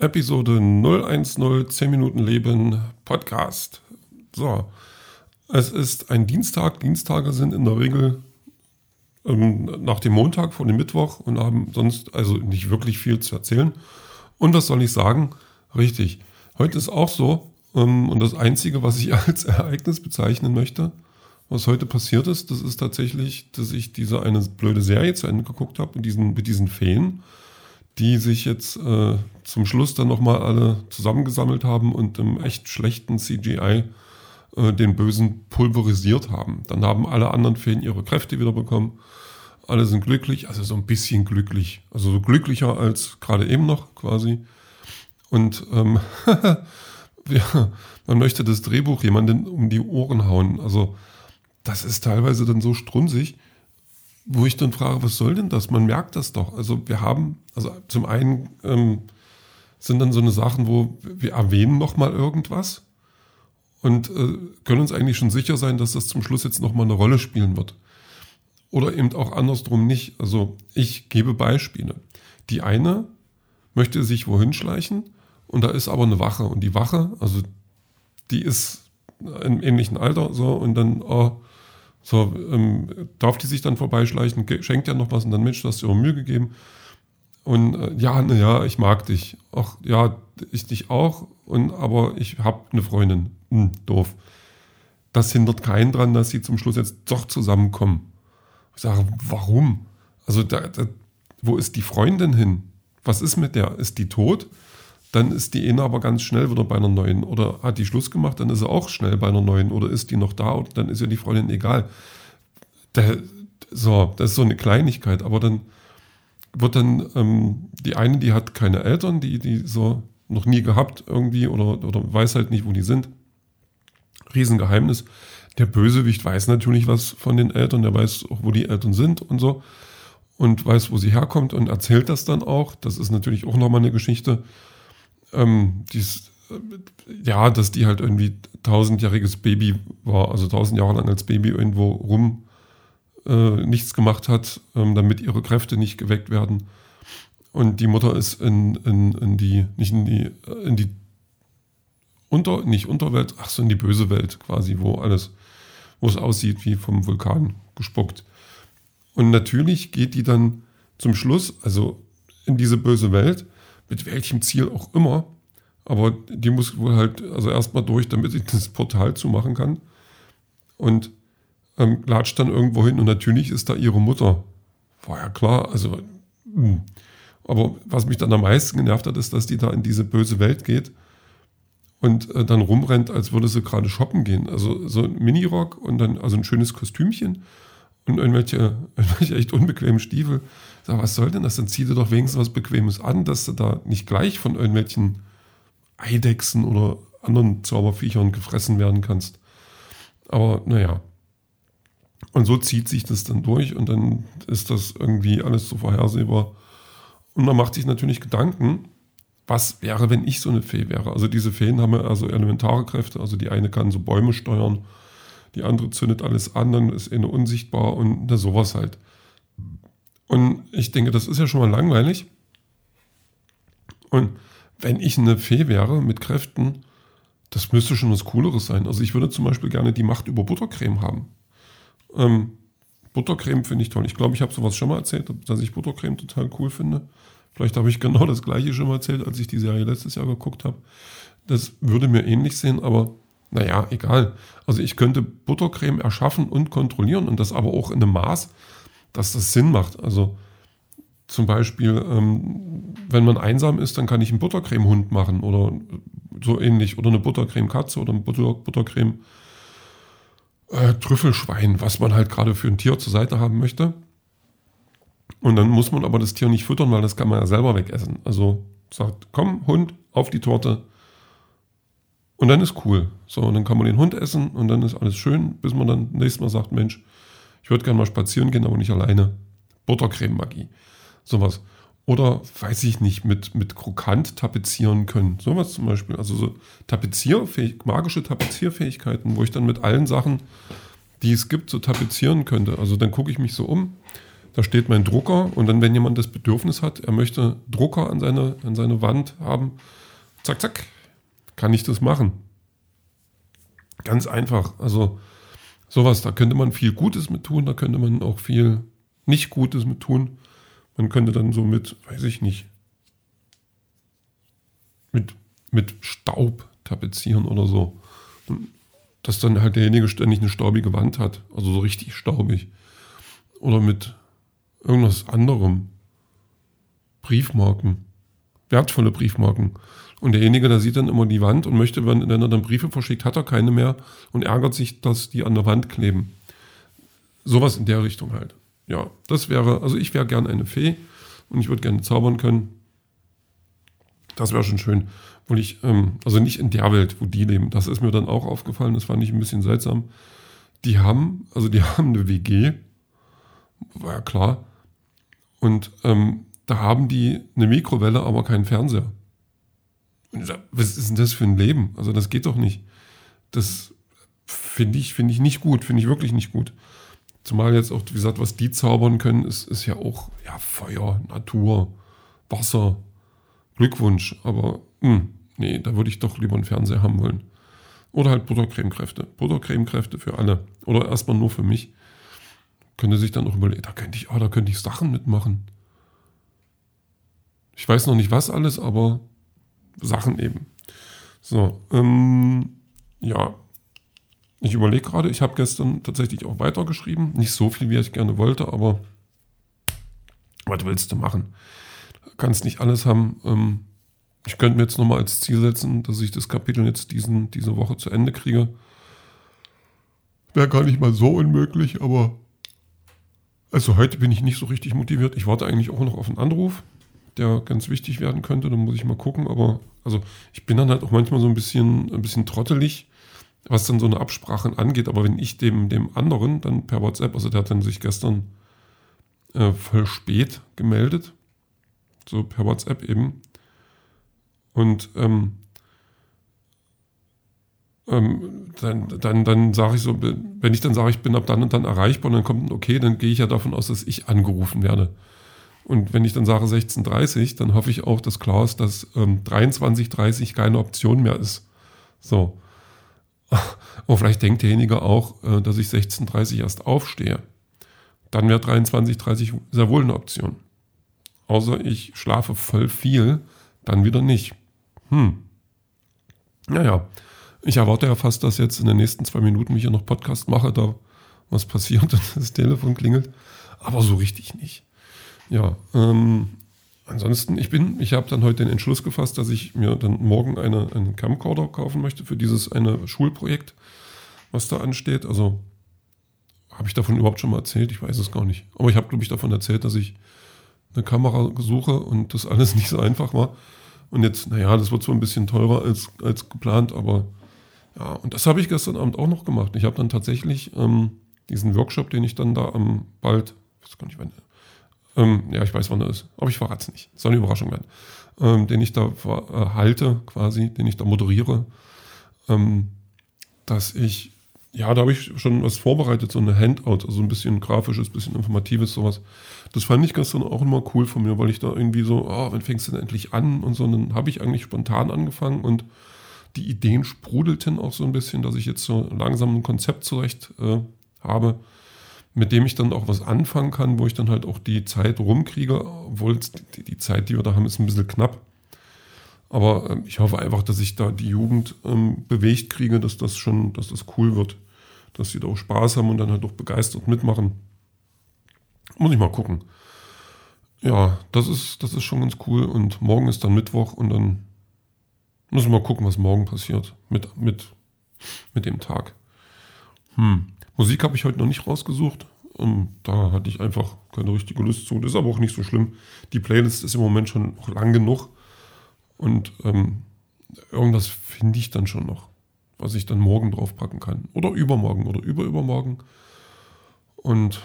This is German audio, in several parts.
Episode 010 10 Minuten Leben Podcast. So, es ist ein Dienstag. Dienstage sind in der Regel ähm, nach dem Montag vor dem Mittwoch und haben sonst also nicht wirklich viel zu erzählen. Und was soll ich sagen? Richtig, heute ist auch so. Ähm, und das Einzige, was ich als Ereignis bezeichnen möchte, was heute passiert ist, das ist tatsächlich, dass ich diese eine blöde Serie zu Ende geguckt habe mit diesen, mit diesen Feen die sich jetzt äh, zum Schluss dann nochmal alle zusammengesammelt haben und im echt schlechten CGI äh, den Bösen pulverisiert haben. Dann haben alle anderen Feen ihre Kräfte wieder bekommen. Alle sind glücklich, also so ein bisschen glücklich. Also so glücklicher als gerade eben noch quasi. Und ähm, ja, man möchte das Drehbuch jemanden um die Ohren hauen. Also das ist teilweise dann so strunzig wo ich dann frage, was soll denn das? Man merkt das doch. Also wir haben, also zum einen ähm, sind dann so eine Sachen, wo wir erwähnen nochmal irgendwas und äh, können uns eigentlich schon sicher sein, dass das zum Schluss jetzt nochmal eine Rolle spielen wird. Oder eben auch andersrum nicht. Also ich gebe Beispiele. Die eine möchte sich wohin schleichen und da ist aber eine Wache und die Wache, also die ist im ähnlichen Alter so und dann, oh, so, ähm, darf die sich dann vorbeischleichen, schenkt ja noch was und dann, Mensch, du hast dir auch Mühe gegeben. Und äh, ja, naja, ich mag dich. Ach ja, ich dich auch, und, aber ich habe eine Freundin. Hm, doof. Das hindert keinen dran, dass sie zum Schluss jetzt doch zusammenkommen. Ich sage, warum? Also, da, da, wo ist die Freundin hin? Was ist mit der? Ist die tot? dann ist die eine aber ganz schnell wieder bei einer neuen. Oder hat die Schluss gemacht, dann ist sie auch schnell bei einer neuen. Oder ist die noch da oder dann ist ja die Freundin egal. Der, so, das ist so eine Kleinigkeit. Aber dann wird dann ähm, die eine, die hat keine Eltern, die, die so noch nie gehabt irgendwie oder, oder weiß halt nicht, wo die sind. Riesengeheimnis. Der Bösewicht weiß natürlich was von den Eltern, der weiß auch, wo die Eltern sind und so. Und weiß, wo sie herkommt und erzählt das dann auch. Das ist natürlich auch nochmal eine Geschichte ähm, dies, äh, ja, dass die halt irgendwie tausendjähriges Baby war, also tausend Jahre lang als Baby irgendwo rum äh, nichts gemacht hat, ähm, damit ihre Kräfte nicht geweckt werden. Und die Mutter ist in, in, in die, nicht in die, in die Unter, nicht Unterwelt, ach so, in die böse Welt quasi, wo alles, wo es aussieht wie vom Vulkan gespuckt. Und natürlich geht die dann zum Schluss, also in diese böse Welt, mit welchem Ziel auch immer. Aber die muss wohl halt also erstmal durch, damit ich das Portal zumachen kann. Und ähm, latscht dann irgendwo hin und natürlich ist da ihre Mutter. War ja klar, also. Mh. Hm. Aber was mich dann am meisten genervt hat, ist, dass die da in diese böse Welt geht und äh, dann rumrennt, als würde sie gerade shoppen gehen. Also so ein Minirock und dann also ein schönes Kostümchen und irgendwelche, irgendwelche echt unbequemen Stiefel. Sag, was soll denn das? Dann zieh dir doch wenigstens was Bequemes an, dass du da nicht gleich von irgendwelchen Eidechsen oder anderen Zauberviechern gefressen werden kannst. Aber naja. Und so zieht sich das dann durch und dann ist das irgendwie alles so vorhersehbar. Und man macht sich natürlich Gedanken, was wäre, wenn ich so eine Fee wäre. Also diese Feen haben ja also elementare Kräfte. Also die eine kann so Bäume steuern, die andere zündet alles an, dann ist eine unsichtbar und na, sowas halt. Und ich denke, das ist ja schon mal langweilig. Und wenn ich eine Fee wäre mit Kräften, das müsste schon was Cooleres sein. Also ich würde zum Beispiel gerne die Macht über Buttercreme haben. Ähm, Buttercreme finde ich toll. Ich glaube, ich habe sowas schon mal erzählt, dass ich Buttercreme total cool finde. Vielleicht habe ich genau das gleiche schon mal erzählt, als ich die Serie letztes Jahr geguckt habe. Das würde mir ähnlich sehen, aber naja, egal. Also ich könnte Buttercreme erschaffen und kontrollieren und das aber auch in einem Maß, dass das Sinn macht. Also zum Beispiel, ähm, wenn man einsam ist, dann kann ich einen Buttercreme-Hund machen oder so ähnlich. Oder eine Buttercreme-Katze oder ein Butter Buttercreme äh, Trüffelschwein, was man halt gerade für ein Tier zur Seite haben möchte. Und dann muss man aber das Tier nicht füttern, weil das kann man ja selber wegessen. Also sagt, komm, Hund, auf die Torte. Und dann ist cool. So, und dann kann man den Hund essen und dann ist alles schön, bis man dann nächstes Mal sagt, Mensch, ich würde gerne mal spazieren gehen, aber nicht alleine. Buttercreme-Magie. Sowas. Oder, weiß ich nicht, mit, mit Krokant tapezieren können. Sowas zum Beispiel. Also so Tapezierfähig, magische Tapezierfähigkeiten, wo ich dann mit allen Sachen, die es gibt, so tapezieren könnte. Also dann gucke ich mich so um. da steht mein Drucker und dann, wenn jemand das Bedürfnis hat, er möchte Drucker an seine, an seine Wand haben, zack, zack, kann ich das machen. Ganz einfach. Also sowas, da könnte man viel Gutes mit tun, da könnte man auch viel nicht Gutes mit tun. Man könnte dann so mit, weiß ich nicht, mit, mit Staub tapezieren oder so. dass dann halt derjenige ständig eine staubige Wand hat, also so richtig staubig. Oder mit irgendwas anderem. Briefmarken. Wertvolle Briefmarken. Und derjenige, der sieht dann immer die Wand und möchte, wenn er dann Briefe verschickt, hat er keine mehr und ärgert sich, dass die an der Wand kleben. Sowas in der Richtung halt. Ja, das wäre, also ich wäre gern eine Fee und ich würde gerne zaubern können. Das wäre schon schön. Weil ich, ähm, also nicht in der Welt, wo die leben. Das ist mir dann auch aufgefallen, das fand ich ein bisschen seltsam. Die haben, also die haben eine WG, war ja klar. Und ähm, da haben die eine Mikrowelle, aber keinen Fernseher. Und ich sag, was ist denn das für ein Leben? Also das geht doch nicht. Das finde ich, finde ich nicht gut, finde ich wirklich nicht gut. Zumal jetzt auch, wie gesagt, was die zaubern können, ist, ist ja auch ja, Feuer, Natur, Wasser, Glückwunsch. Aber mh, hm, nee, da würde ich doch lieber einen Fernseher haben wollen. Oder halt Buttercremekräfte. Buttercremekräfte für alle. Oder erstmal nur für mich. Könnte sich dann auch überlegen, da könnte ich, oh, da könnte ich Sachen mitmachen. Ich weiß noch nicht was alles, aber Sachen eben. So, ähm, ja. Ich überlege gerade, ich habe gestern tatsächlich auch weitergeschrieben. Nicht so viel, wie ich gerne wollte, aber was willst du machen? Du kannst nicht alles haben. Ähm, ich könnte mir jetzt nochmal als Ziel setzen, dass ich das Kapitel jetzt diesen, diese Woche zu Ende kriege. Wäre gar nicht mal so unmöglich, aber also heute bin ich nicht so richtig motiviert. Ich warte eigentlich auch noch auf einen Anruf, der ganz wichtig werden könnte. Da muss ich mal gucken. Aber also ich bin dann halt auch manchmal so ein bisschen, ein bisschen trottelig, was dann so eine Absprache angeht. Aber wenn ich dem, dem anderen dann per WhatsApp, also der hat dann sich gestern äh, voll spät gemeldet, so per WhatsApp eben. Und ähm, ähm, dann, dann, dann sage ich so, wenn ich dann sage, ich bin ab dann und dann erreichbar und dann kommt ein Okay, dann gehe ich ja davon aus, dass ich angerufen werde. Und wenn ich dann sage 16.30, dann hoffe ich auch, dass klar ist, dass ähm, 23.30 keine Option mehr ist. So. Aber vielleicht denkt derjenige auch, äh, dass ich 16.30 erst aufstehe. Dann wäre 23.30 sehr wohl eine Option. Außer ich schlafe voll viel, dann wieder nicht. Hm. Naja. Ich erwarte ja fast, dass jetzt in den nächsten zwei Minuten, ich ja noch Podcast mache, da was passiert und das Telefon klingelt. Aber so richtig nicht. Ja, ähm, ansonsten, ich bin, ich habe dann heute den Entschluss gefasst, dass ich mir dann morgen eine, einen Camcorder kaufen möchte für dieses eine Schulprojekt, was da ansteht. Also habe ich davon überhaupt schon mal erzählt? Ich weiß es gar nicht. Aber ich habe, glaube ich, davon erzählt, dass ich eine Kamera suche und das alles nicht so einfach war. Und jetzt, naja, das wird zwar ein bisschen teurer als, als geplant, aber ja, und das habe ich gestern Abend auch noch gemacht. Ich habe dann tatsächlich ähm, diesen Workshop, den ich dann da am bald, ich weiß gar nicht wann, ähm, ja, ich weiß wann er ist, aber ich verrate es nicht. Soll eine Überraschung werden. Ähm, den ich da äh, halte, quasi, den ich da moderiere, ähm, dass ich, ja, da habe ich schon was vorbereitet, so eine Handout, also ein bisschen grafisches, bisschen informatives, sowas. Das fand ich gestern auch immer cool von mir, weil ich da irgendwie so, oh, wann fängst du denn endlich an? Und so, dann habe ich eigentlich spontan angefangen und die Ideen sprudelten auch so ein bisschen, dass ich jetzt so langsam ein Konzept zurecht äh, habe, mit dem ich dann auch was anfangen kann, wo ich dann halt auch die Zeit rumkriege, obwohl die, die Zeit, die wir da haben, ist ein bisschen knapp. Aber äh, ich hoffe einfach, dass ich da die Jugend ähm, bewegt kriege, dass das schon, dass das cool wird, dass sie da auch Spaß haben und dann halt auch begeistert mitmachen. Muss ich mal gucken. Ja, das ist, das ist schon ganz cool. Und morgen ist dann Mittwoch und dann Müssen wir mal gucken, was morgen passiert mit, mit, mit dem Tag. Hm. Musik habe ich heute noch nicht rausgesucht. Um, ähm, da hatte ich einfach keine richtige Lust zu. Das ist aber auch nicht so schlimm. Die Playlist ist im Moment schon lang genug. Und ähm, irgendwas finde ich dann schon noch, was ich dann morgen draufpacken kann. Oder übermorgen oder überübermorgen. Und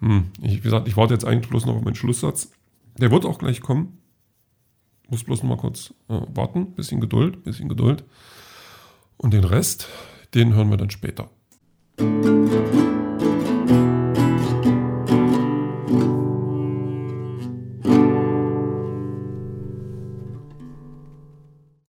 hm, ich, wie gesagt, ich warte jetzt eigentlich bloß noch auf meinen Schlusssatz. Der wird auch gleich kommen. Muss bloß noch mal kurz äh, warten, bisschen Geduld, bisschen Geduld. Und den Rest, den hören wir dann später. Musik